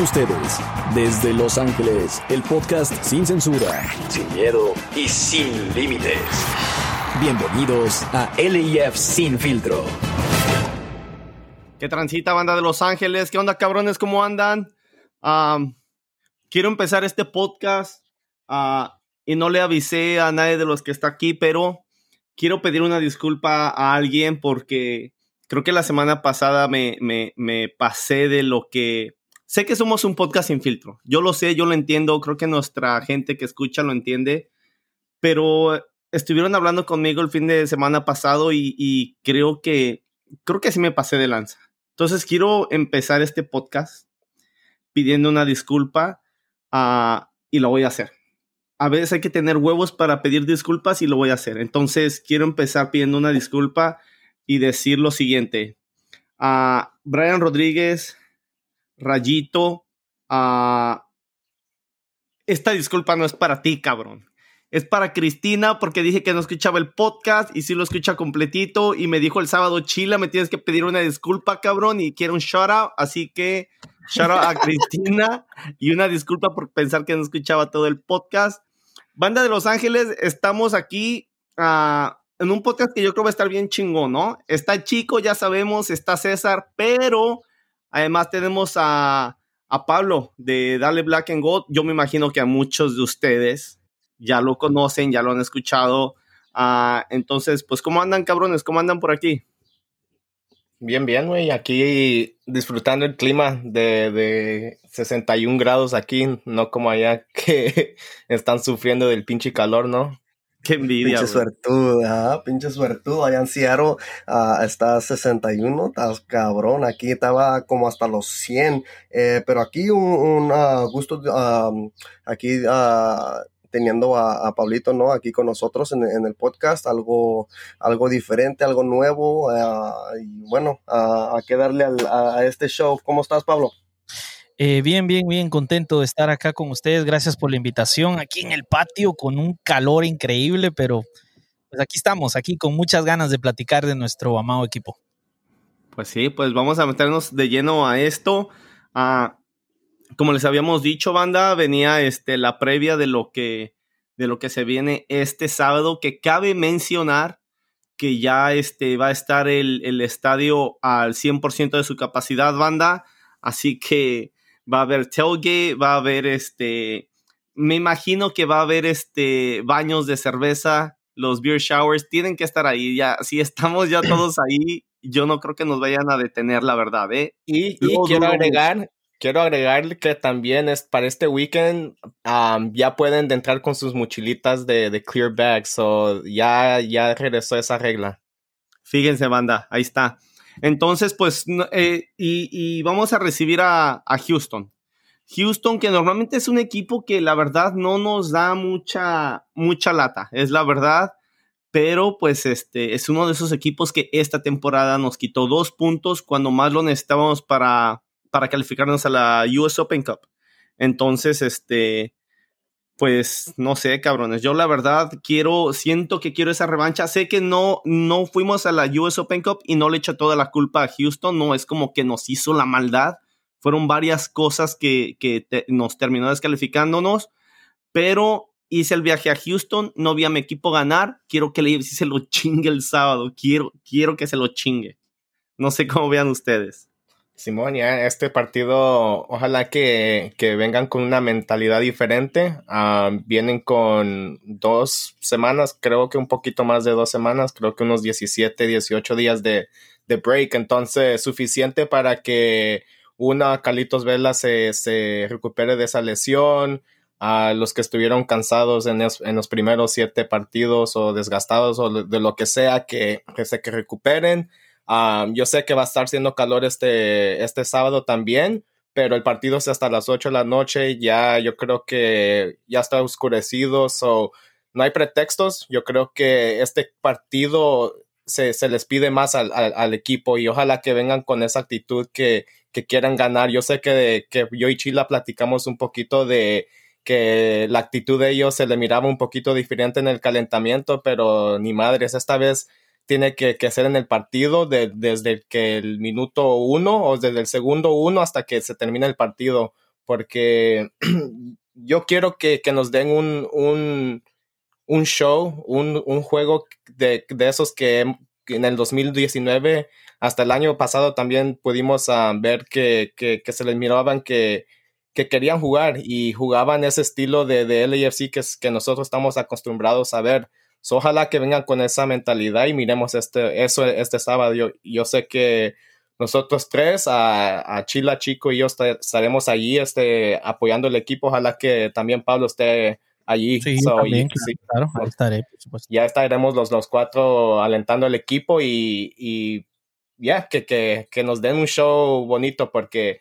Ustedes, desde Los Ángeles, el podcast sin censura, sin miedo y sin límites. Bienvenidos a LIF Sin Filtro. ¿Qué transita, banda de Los Ángeles? ¿Qué onda, cabrones? ¿Cómo andan? quiero empezar este podcast ah, y no le avisé a nadie de los que está aquí, pero quiero pedir una disculpa a alguien porque creo que la semana pasada me, me, pasé de lo que... Sé que somos un podcast sin filtro. Yo lo sé, yo lo entiendo. Creo que nuestra gente que escucha lo entiende. Pero estuvieron hablando conmigo el fin de semana pasado y, creo que creo que sí me pasé de lanza. Entonces quiero empezar este podcast pidiendo una disculpa ah, y lo voy a hacer. A veces hay que tener huevos para pedir disculpas y lo voy a hacer. Entonces quiero empezar pidiendo una disculpa y decir lo siguiente. A Brian Rodríguez, Rayito, a esta disculpa no es para ti, cabrón. Es para Cristina porque dije que no escuchaba el podcast y sí lo escucha completito y me dijo el sábado, Chila, me tienes que pedir una disculpa, cabrón, y quiero un shout out. Así que shout out a Cristina y una disculpa por pensar que no escuchaba todo el podcast. Banda de Los Ángeles, estamos aquí a en un podcast que yo creo va a estar bien chingón, ¿no? Está Chico, ya sabemos, está César, pero además tenemos a, Pablo de Dale Black and Gold. Yo me imagino que a muchos de ustedes ya lo conocen, ya lo han escuchado. Ah, entonces, pues, ¿cómo andan, cabrones? ¿Cómo andan por aquí? Bien, bien, güey. Aquí disfrutando el clima de, de 61 grados aquí, no como allá que están sufriendo del pinche calor, ¿no? Qué envidia. Pinche suertudo, pinche suertudo. Allá en Seattle uh, está 61, estás cabrón. Aquí estaba como hasta los 100. Eh, pero aquí un, uh, gusto, aquí uh, teniendo a, a, Pablito, ¿no? Aquí con nosotros en, en, el podcast, algo, algo diferente, algo nuevo. y bueno, a que darle al, a este show. ¿Cómo estás, Pablo? Eh, bien, bien, bien contento de estar acá con ustedes. Gracias por la invitación aquí en el patio con un calor increíble, pero pues aquí estamos, aquí con muchas ganas de platicar de nuestro amado equipo. Pues sí, pues vamos a meternos de lleno a esto. Ah, como les habíamos dicho, banda, venía este, la previa de lo que de lo que se viene este sábado, que cabe mencionar que ya este, va a estar el, el estadio al 100% de su capacidad, banda. Así que va a haber tailgate, va a haber este, me imagino que va a haber este baños de cerveza, los beer showers, tienen que estar ahí ya, si estamos ya todos ahí, yo no creo que nos vayan a detener, la verdad, ¿eh? Y, quiero agregar, quiero agregar que también es para este weekend ya pueden entrar con sus mochilitas de, de clear bags, o ya, ya regresó esa regla. Fíjense, banda, ahí está. Entonces, pues, eh, y, vamos a recibir a, Houston. Houston, que normalmente es un equipo que la verdad no nos da mucha, mucha lata, es la verdad, pero pues este es uno de esos equipos que esta temporada nos quitó dos puntos cuando más lo necesitábamos para, para calificarnos a la US Open Cup. Entonces, este, pues no sé, cabrones. Yo la verdad quiero, siento que quiero esa revancha. Sé que no, no fuimos a la US Open Cup y no le echo toda la culpa a Houston. No es como que nos hizo la maldad. Fueron varias cosas que, que nos terminó descalificándonos. Pero hice el viaje a Houston, no vi a mi equipo ganar. Quiero que le se lo chingue el sábado. Quiero, quiero que se lo chingue. No sé cómo vean ustedes. Simón, ya este partido, ojalá que, vengan con una mentalidad diferente. Ah, vienen con dos semanas, creo que un poquito más de dos semanas, creo que unos 17, 18 días de, break. Entonces, suficiente para que una Calitos Vela se, se recupere de esa lesión. A los que estuvieron cansados en, en, los primeros siete partidos o desgastados o de lo que sea, que, que se que recuperen yo sé que va a estar siendo calor este, este sábado también, pero el partido es hasta las 8 de la noche. Ya yo creo que ya está oscurecido, so no hay pretextos. Yo creo que este partido se, les pide más al, equipo y ojalá que vengan con esa actitud que, quieran ganar. Yo sé que, que yo y Chila platicamos un poquito de que la actitud de ellos se le miraba un poquito diferente en el calentamiento, pero ni madres, esta vez tiene que, que hacer en el partido desde que el minuto uno o desde el segundo uno hasta que se termina el partido, porque yo quiero que, nos den un, un, show, un, juego de, de, esos que en el 2019 hasta el año pasado también pudimos ah, ver que, que, se les miraban que, que querían jugar y jugaban ese estilo de, de LAFC que nosotros estamos acostumbrados a ver. Ojalá que vengan con esa mentalidad y miremos este, eso este sábado. Yo, yo sé que nosotros tres, a, a, Chila Chico y yo estaremos allí este, apoyando el equipo. Ojalá que también Pablo esté allí. Sí, también, claro, ahí estaré, por supuesto. Ya estaremos los, los cuatro alentando al equipo y, y ya, que, que, que nos den un show bonito porque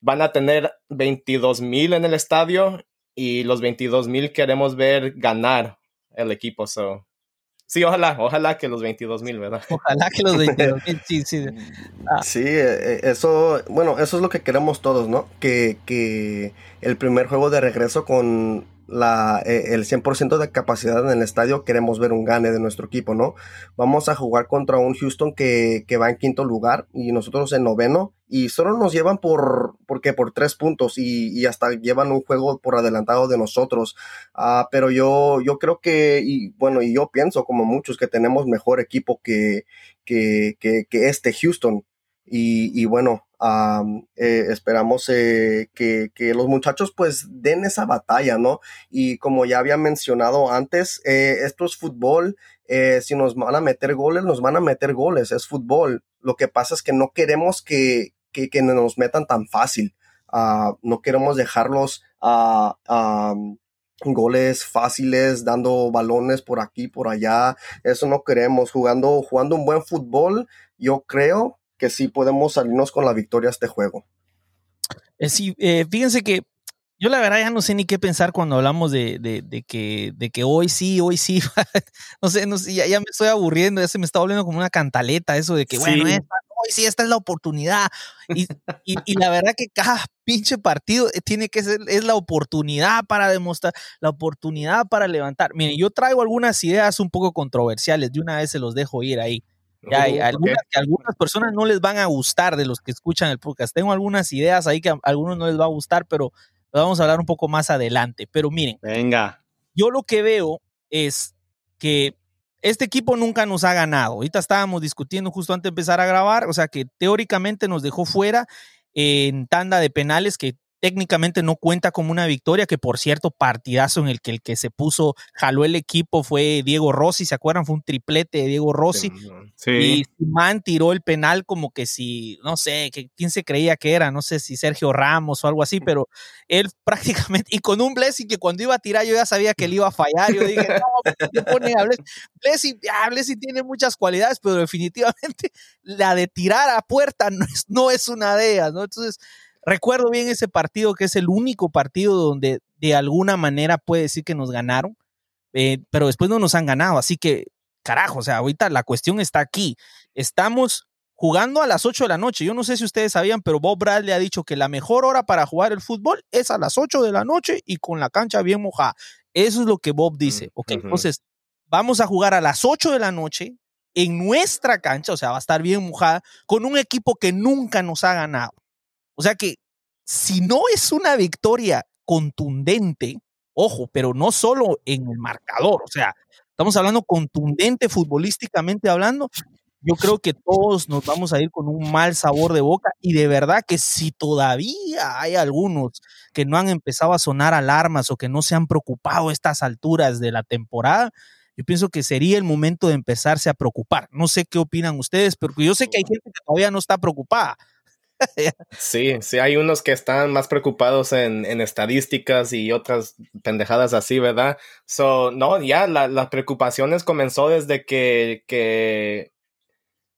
van a tener 22 mil en el estadio y los 22 mil queremos ver ganar el equipo. So. Sí, ojalá, ojalá que los 22 mil, ¿verdad? Ojalá que los 22 mil, sí, sí. Ah. Sí, eh, eh, eso, bueno, eso es lo que queremos todos, ¿no? Que, que el primer juego de regreso con la, eh, el 100% de capacidad en el estadio, queremos ver un gane de nuestro equipo, ¿no? Vamos a jugar contra un Houston que, que, va en quinto lugar y nosotros en noveno y solo nos llevan por, porque por tres puntos y, hasta llevan un juego por adelantado de nosotros. Uh, pero yo, yo creo que, y bueno, y yo pienso como muchos que tenemos mejor equipo que, que, que, que este Houston. Y bueno, eh, esperamos eh, que, que, los muchachos pues den esa batalla, ¿no? Y como ya había mencionado antes, eh, esto es fútbol, si nos van a meter goles, nos van a meter goles, es fútbol. Lo que pasa es que no queremos que, que, que nos metan tan fácil, uh, no queremos dejarlos a... Goles fáciles, dando balones por aquí, por allá. Eso no queremos. Jugando, jugando un buen fútbol, yo creo que sí podemos salirnos con la victoria a este juego. Eh, sí, eh, fíjense que yo la verdad ya no sé ni qué pensar cuando hablamos de, de, que, de que hoy sí, hoy sí. no sé, no sé ya, ya, me estoy aburriendo, ya se me está volviendo como una cantaleta eso de que, bueno, hoy sí, esta es la oportunidad. Y, y, y, la verdad que cada pinche partido eh, tiene que ser, es la oportunidad para demostrar, la oportunidad para levantar. Miren, yo traigo algunas ideas un poco controversiales, de una vez se los dejo ir ahí. Ya hay algunas que a algunas personas no les van a gustar de los que escuchan el podcast. Tengo algunas ideas ahí que a algunos no les va a gustar, pero vamos a hablar un poco más adelante. Pero miren, venga. Yo lo que veo es que este equipo nunca nos ha ganado. Ahorita estábamos discutiendo justo antes de empezar a grabar, o sea que teóricamente nos dejó fuera en tanda de penales que técnicamente no cuenta como una victoria, que por cierto, partidazo en el que el que se puso, jaló el equipo fue Diego Rossi, ¿se acuerdan? Fue un triplete de Diego Rossi. Sí. Y Man tiró el penal como que si, no sé, que, quién se creía que era, no sé si Sergio Ramos o algo así, pero él prácticamente, y con un Blessing que cuando iba a tirar yo ya sabía que él iba a fallar, yo dije, no, ¿qué pone a Blessing? Blessing, tiene muchas cualidades, pero definitivamente la de tirar a puerta no es, no es una de ellas, ¿no? Entonces, Recuerdo bien ese partido que es el único partido donde de alguna manera puede decir que nos ganaron, eh, pero después no nos han ganado. Así que, carajo, o sea, ahorita la cuestión está aquí. Estamos jugando a las 8 de la noche. Yo no sé si ustedes sabían, pero Bob Bradley ha dicho que la mejor hora para jugar el fútbol es a las 8 de la noche y con la cancha bien mojada. Eso es lo que Bob dice. Mm, ok, entonces vamos a jugar a las 8 de la noche en nuestra cancha, o sea, va a estar bien mojada, con un equipo que nunca nos ha ganado. O sea que si no es una victoria contundente, ojo, pero no solo en el marcador, o sea, estamos hablando contundente futbolísticamente hablando, yo creo que todos nos vamos a ir con un mal sabor de boca y de verdad que si todavía hay algunos que no han empezado a sonar alarmas o que no se han preocupado a estas alturas de la temporada, yo pienso que sería el momento de empezarse a preocupar. No sé qué opinan ustedes, pero yo sé que hay gente que todavía no está preocupada. sí, sí, hay unos que están más preocupados en, estadísticas y otras pendejadas así, ¿verdad? So, no, ya la, las preocupaciones comenzó desde que, que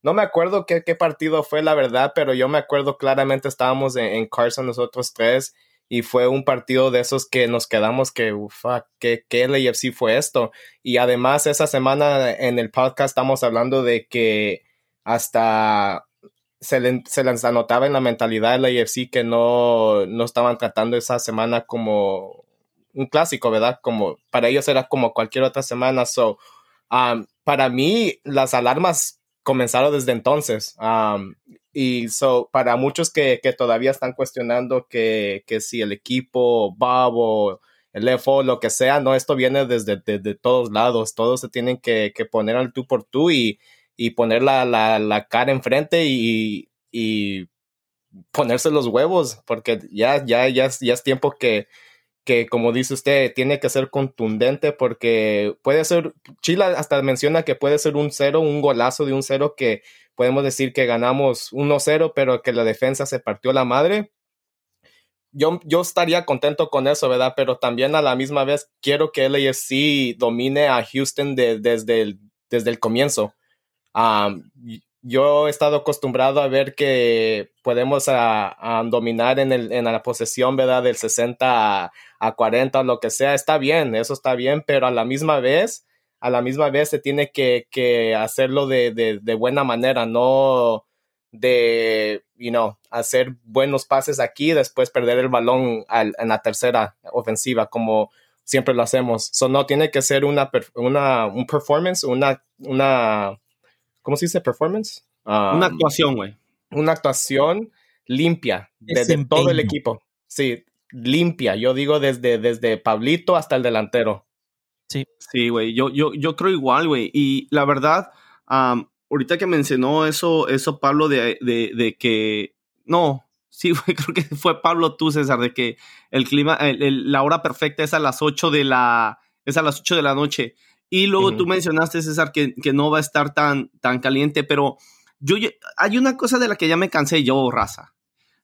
no me acuerdo qué, qué, partido fue, la verdad, pero yo me acuerdo claramente estábamos en, Carson nosotros tres y fue un partido de esos que nos quedamos que, ufa, ¿qué, qué LAFC fue esto? Y además esa semana en el podcast estamos hablando de que hasta se, les anotaba en la mentalidad de la IFC que no, no estaban tratando esa semana como un clásico, ¿verdad? Como para ellos era como cualquier otra semana. So, um, para mí, las alarmas comenzaron desde entonces. Um, y so, para muchos que, que todavía están cuestionando que, que, si el equipo Bob o el FO, lo que sea, no, esto viene desde, de todos lados, todos se tienen que, que, poner al tú por tú y, y poner la, la, la cara enfrente y, y ponerse los huevos, porque ya, ya, ya, ya es tiempo que, que, como dice usted, tiene que ser contundente porque puede ser, Chile hasta menciona que puede ser un cero, un golazo de un cero que podemos decir que ganamos 1-0, pero que la defensa se partió la madre. Yo, yo estaría contento con eso, ¿verdad? Pero también a la misma vez quiero que LAFC domine a Houston desde, el, desde el comienzo. Yo he estado acostumbrado a ver que podemos dominar en, el, en, la posesión, ¿verdad? Del 60 a, a 40 o lo que sea. Está bien, eso está bien, pero a la misma vez a la misma vez se tiene que, hacerlo de, de, buena manera, no de, you know, hacer buenos pases aquí y después perder el balón en la tercera ofensiva, como siempre lo hacemos. So, no, tiene que ser una, un performance, una, ¿cómo se dice performance? una um, actuación, güey. Una actuación limpia de, todo el equipo. Sí, limpia. Yo digo desde, desde Pablito hasta el delantero. Sí. Sí, güey. Yo, yo, yo creo igual, güey. Y la verdad, ahorita que mencionó eso, eso Pablo, de, de, que. No, sí, güey, creo que fue Pablo tú, César, de que el clima, la hora perfecta es a las 8 de la. Es a las 8 de la noche. Y luego tú mencionaste, César, que, que, no va a estar tan, tan caliente, pero yo, hay una cosa de la que ya me cansé yo, raza.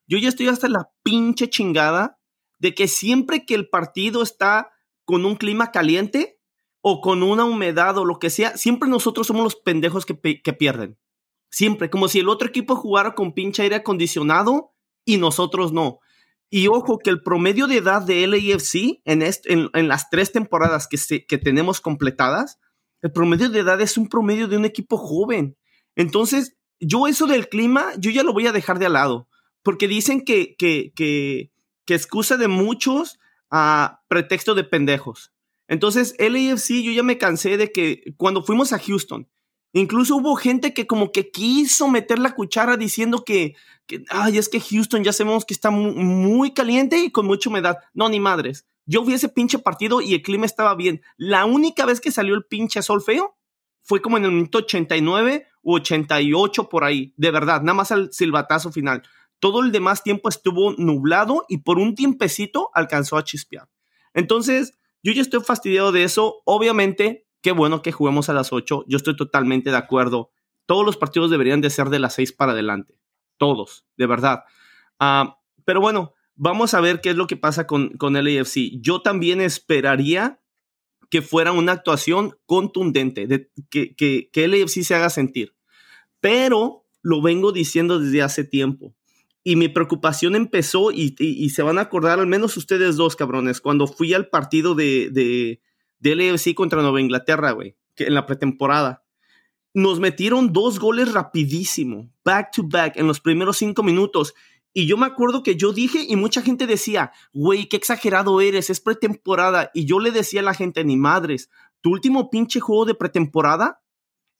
Yo ya estoy hasta la pinche chingada de que siempre que el partido está con un clima caliente, o con una humedad o lo que sea, siempre nosotros somos los pendejos que, pierden. Siempre, como si el otro equipo jugara con pinche aire acondicionado y nosotros no. Y ojo que el promedio de edad de LAFC en, en, las tres temporadas que, que tenemos completadas, el promedio de edad es un promedio de un equipo joven. Entonces, yo eso del clima, yo ya lo voy a dejar de lado, porque dicen que, que, que, que excusa de muchos a pretexto de pendejos. Entonces, LAFC, yo ya me cansé de que cuando fuimos a Houston, incluso hubo gente que como que quiso meter la cuchara diciendo que, ay, es que Houston ya sabemos que está muy, caliente y con mucha humedad. No, ni madres. Yo vi ese pinche partido y el clima estaba bien. La única vez que salió el pinche sol feo fue como en el minuto 89 u 88 por ahí. De verdad, nada más al silbatazo final. Todo el demás tiempo estuvo nublado y por un tiempecito alcanzó a chispear. Entonces, yo ya estoy fastidiado de eso. Obviamente, qué bueno que juguemos a las 8. Yo estoy totalmente de acuerdo. Todos los partidos deberían de ser de las 6 para adelante. Todos, de verdad. Ah, pero bueno, vamos a ver qué es lo que pasa con, con el AFC. Yo también esperaría que fuera una actuación contundente, de, que, que, que el AFC se haga sentir. Pero lo vengo diciendo desde hace tiempo. Y mi preocupación empezó, y, se van a acordar al menos ustedes dos, cabrones, cuando fui al partido de, de contra Nueva Inglaterra, güey, en la pretemporada. Nos metieron dos goles rapidísimo, back to back, en los primeros cinco minutos. Y yo me acuerdo que yo dije, y mucha gente decía, güey, qué exagerado eres, es pretemporada. Y yo le decía a la gente, ni madres, tu último pinche juego de pretemporada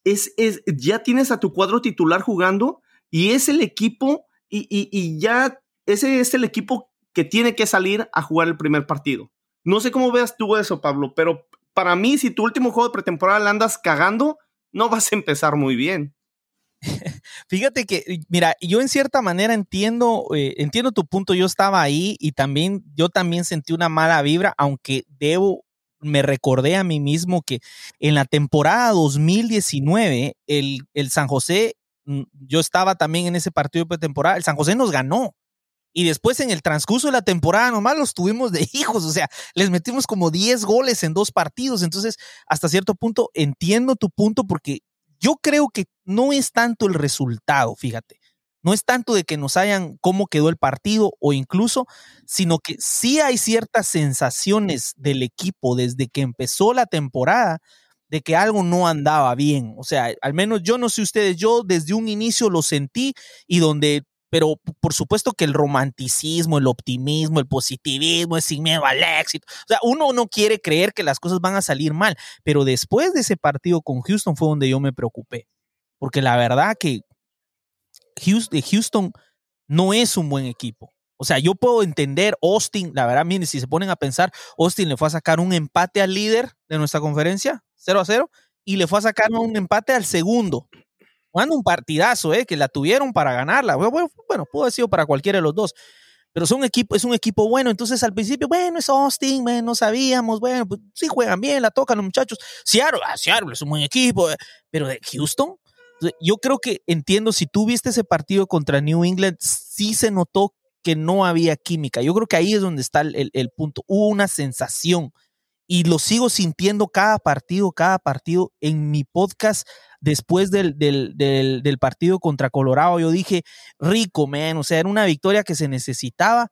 es, es, ya tienes a tu cuadro titular jugando y es el equipo y, ya ese es el equipo que tiene que salir a jugar el primer partido. No sé cómo veas tú eso, Pablo, pero para mí, si tu último juego de pretemporada le andas cagando, no vas a empezar muy bien. Fíjate que, mira, yo en cierta manera entiendo, eh, entiendo tu punto. Yo estaba ahí y también, yo también sentí una mala vibra, aunque debo, me recordé a mí mismo que en la temporada 2019, el, el San José Mm, yo estaba también en ese partido de pretemporada, el San José nos ganó. Y después en el transcurso de la temporada nomás los tuvimos de hijos, o sea, les metimos como 10 goles en dos partidos. Entonces, hasta cierto punto entiendo tu punto porque yo creo que no es tanto el resultado, fíjate. No es tanto de que nos hayan cómo quedó el partido o incluso, sino que sí hay ciertas sensaciones del equipo desde que empezó la temporada de que algo no andaba bien. O sea, al menos yo no sé ustedes, yo desde un inicio lo sentí y donde, pero por supuesto que el romanticismo, el optimismo, el positivismo es sin miedo al éxito. O sea, uno no quiere creer que las cosas van a salir mal, pero después de ese partido con Houston fue donde yo me preocupé. Porque la verdad que Houston no es un buen equipo. O sea, yo puedo entender Austin, la verdad, miren, si se ponen a pensar, Austin le fue a sacar un empate al líder de nuestra conferencia, 0 a 0, y le fue a sacar un empate al segundo. Jugando un partidazo, ¿eh? Que la tuvieron para ganarla. Bueno, pudo haber sido para cualquiera de los dos. Pero equipo, es un equipo bueno. Entonces al principio, bueno, es Austin, no sabíamos, bueno, pues sí juegan bien, la tocan los muchachos. Seattle, ah, Seattle es un buen equipo. Eh, pero de Houston, yo creo que entiendo, si tú viste ese partido contra New England, sí se notó que no había química. Yo creo que ahí es donde está el, punto. Hubo una sensación y lo sigo sintiendo cada partido, cada partido. En mi podcast, después del, del, partido contra Colorado, yo dije, rico, man, o sea, era una victoria que se necesitaba,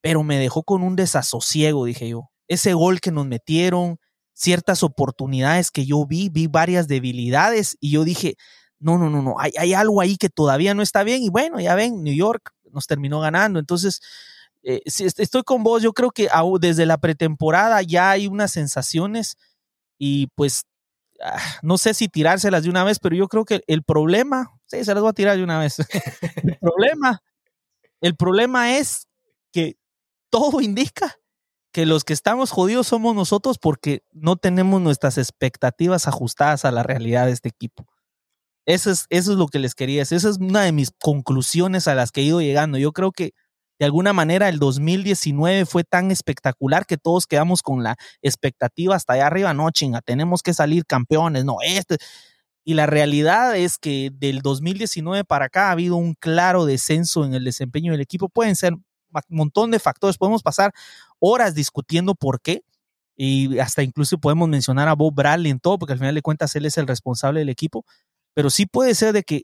pero me dejó con un desasosiego, dije yo. Ese gol que nos metieron, ciertas oportunidades que yo vi, vi varias debilidades y yo dije, no, no, no, no, hay, hay algo ahí que todavía no está bien y bueno, ya ven, New York nos terminó ganando. Entonces, eh, estoy con vos, yo creo que desde la pretemporada ya hay unas sensaciones y pues ah, no sé si tirárselas de una vez, pero yo creo que el problema, sí, se las voy a tirar de una vez. el problema, el problema es que todo indica que los que estamos jodidos somos nosotros porque no tenemos nuestras expectativas ajustadas a la realidad de este equipo. Eso es, eso es lo que les quería decir. Esa es una de mis conclusiones a las que he ido llegando. Yo creo que de alguna manera el 2019 fue tan espectacular que todos quedamos con la expectativa hasta allá arriba. No, chinga, tenemos que salir campeones. No, este. Y la realidad es que del 2019 para acá ha habido un claro descenso en el desempeño del equipo. Pueden ser un montón de factores. Podemos pasar horas discutiendo por qué. Y hasta incluso podemos mencionar a Bob Bradley en todo, porque al final de cuentas él es el responsable del equipo. Pero sí puede ser de que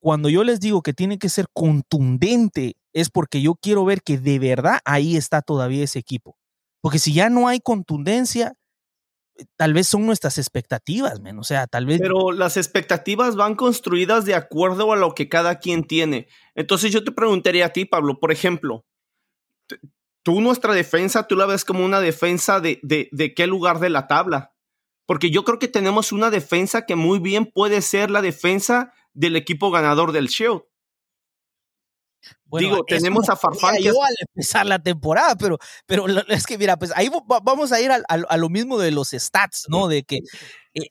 cuando yo les digo que tiene que ser contundente, es porque yo quiero ver que de verdad ahí está todavía ese equipo. Porque si ya no hay contundencia, tal vez son nuestras expectativas, men. O sea, tal vez. Pero las expectativas van construidas de acuerdo a lo que cada quien tiene. Entonces yo te preguntaría a ti, Pablo, por ejemplo, tú nuestra defensa, tú la ves como una defensa de, de, de qué lugar de la tabla porque yo creo que tenemos una defensa que muy bien puede ser la defensa del equipo ganador del show. Digo, tenemos a Farfán. Yo al empezar la temporada, pero, pero es que mira, pues ahí vamos a ir a, lo mismo de los stats, ¿no? De que, eh,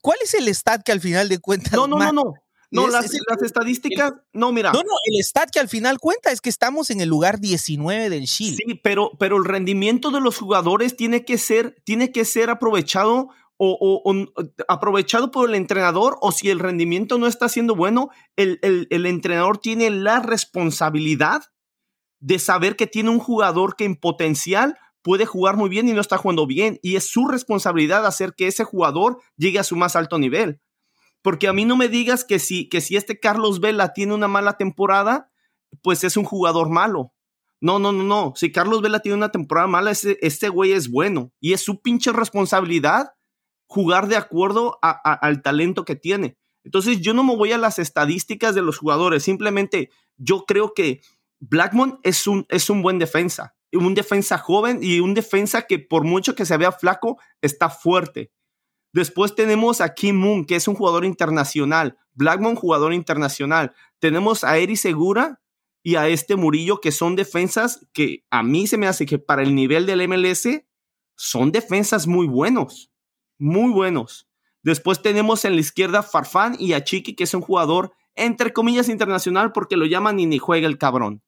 ¿cuál es el stat que al final de cuentas? No, no, no, no. No, las, estadísticas, no, mira. No, no, el stat que al final cuenta es que estamos en el lugar 19 del Chile. Sí, pero, pero el rendimiento de los jugadores tiene que ser, tiene que ser aprovechado o, aprovechado por el entrenador o si el rendimiento no está siendo bueno, el, el, entrenador tiene la responsabilidad de saber que tiene un jugador que en potencial puede jugar muy bien y no está jugando bien. Y es su responsabilidad hacer que ese jugador llegue a su más alto nivel. Porque a mí no me digas que si, que si este Carlos Vela tiene una mala temporada, pues es un jugador malo. No, no, no, no. Si Carlos Vela tiene una temporada mala, ese, este güey es bueno. Y es su pinche responsabilidad jugar de acuerdo al talento que tiene. Entonces yo no me voy a las estadísticas de los jugadores, simplemente yo creo que Blackmon es un, es un buen defensa, un defensa joven y un defensa que por mucho que se vea flaco, está fuerte. Después tenemos a Kim Moon, que es un jugador internacional. Blackmon, jugador internacional. Tenemos a Eri Segura y a este Murillo, que son defensas que a mí se me hace que para el nivel del MLS son defensas muy buenos muy buenos. Después tenemos en la izquierda Farfán y a Chiqui, que es un jugador entre comillas internacional porque lo llaman y ni juega el cabrón.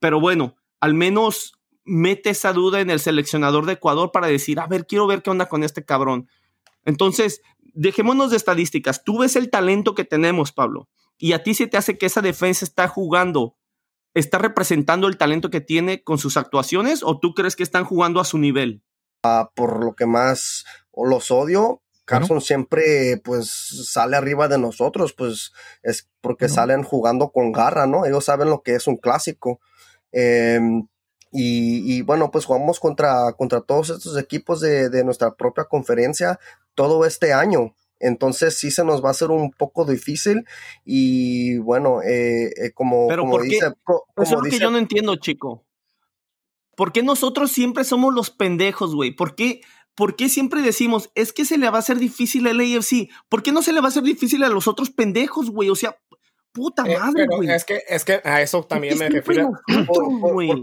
Pero bueno, al menos mete esa duda en el seleccionador de Ecuador para decir, a ver, quiero ver qué onda con este cabrón. Entonces, dejémonos de estadísticas. Tú ves el talento que tenemos, Pablo, y a ti se te hace que esa defensa está jugando, está representando el talento que tiene con sus actuaciones o tú crees que están jugando a su nivel? Ah, por lo que más los odio, Carson siempre pues sale arriba de nosotros, pues es porque salen jugando con garra, ¿no? Ellos saben lo que es un clásico. Em, y, bueno, pues jugamos contra, contra todos estos equipos de, nuestra propia conferencia todo este año. Entonces sí se nos va a hacer un poco difícil y bueno, eh, eh, como, Pero como dice... Eso es lo que yo no entiendo, chico. ¿Por qué nosotros siempre somos los pendejos, güey? ¿Por qué, ¿Por qué siempre decimos, es que se le va a hacer difícil al AFC? ¿Por qué no se le va a hacer difícil a los otros pendejos, güey? O sea, puta madre, güey. es que, es que a eso también me refiero.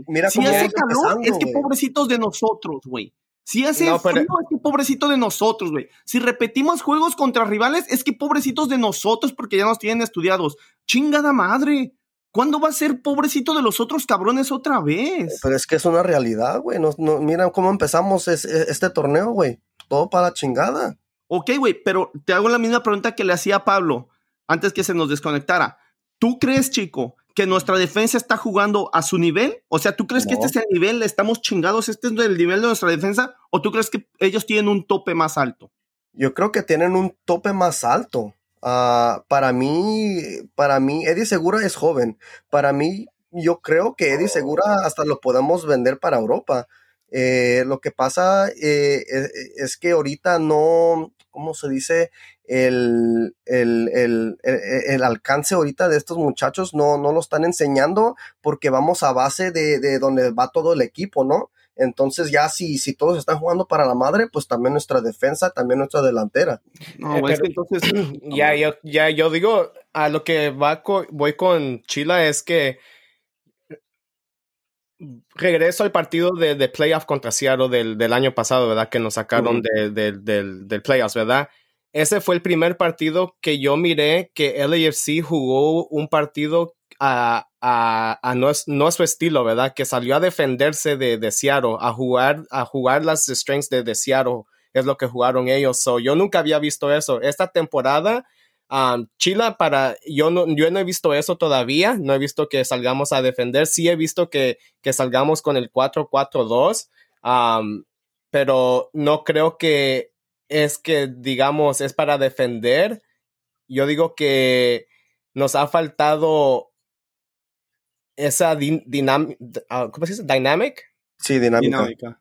Mira si hace calor, es que pobrecitos de nosotros, güey. Si hace frío, es que pobrecito de nosotros, güey. Si repetimos juegos contra rivales, es que pobrecitos de nosotros porque ya nos tienen estudiados. Chingada madre. ¿Cuándo va a ser pobrecito de los otros cabrones otra vez? Pero es que es una realidad, güey. No, mira cómo empezamos este torneo, güey. Todo para chingada. Ok, güey, pero te hago la misma pregunta que le hacía a Pablo antes que se nos desconectara. ¿Tú crees, chico, que nuestra defensa está jugando a su nivel? O sea, ¿tú crees que este es el nivel, estamos chingados, este es el nivel de nuestra defensa? ¿O tú crees que ellos tienen un tope más alto? Yo creo que tienen un tope más alto. Ah, para mí, para mí, Eddie Segura es joven. Para mí, yo creo que Eddie Segura hasta lo podemos vender para Europa. Eh, lo que pasa eh, es, que ahorita no, ¿cómo se dice? El, el, alcance ahorita de estos muchachos no, no lo están enseñando porque vamos a base de, de donde va todo el equipo, ¿no? Entonces ya si, si todos están jugando para la madre, pues también nuestra defensa, también nuestra delantera. No, eh, entonces ya, yo, ya yo digo, a lo que va voy con Chila es que regreso al partido de, de playoff contra Seattle del, del, año pasado, ¿verdad? Que nos sacaron del, del, del playoffs, ¿verdad? Ese fue el primer partido que yo miré que LAFC jugó un partido a, a, a no, no, su estilo, ¿verdad? Que salió a defenderse de, de Seattle, a jugar, a jugar las strengths de, de Seattle, es lo que jugaron ellos. So, yo nunca había visto eso. Esta temporada, um, Chila, para, yo no, yo no he visto eso todavía, no he visto que salgamos a defender, sí he visto que, que salgamos con el 4-4-2, um, pero no creo que es que, digamos, es para defender. Yo digo que nos ha faltado esa dinámica, ah, ¿cómo se dice? Dynamic. Sí, dinámica.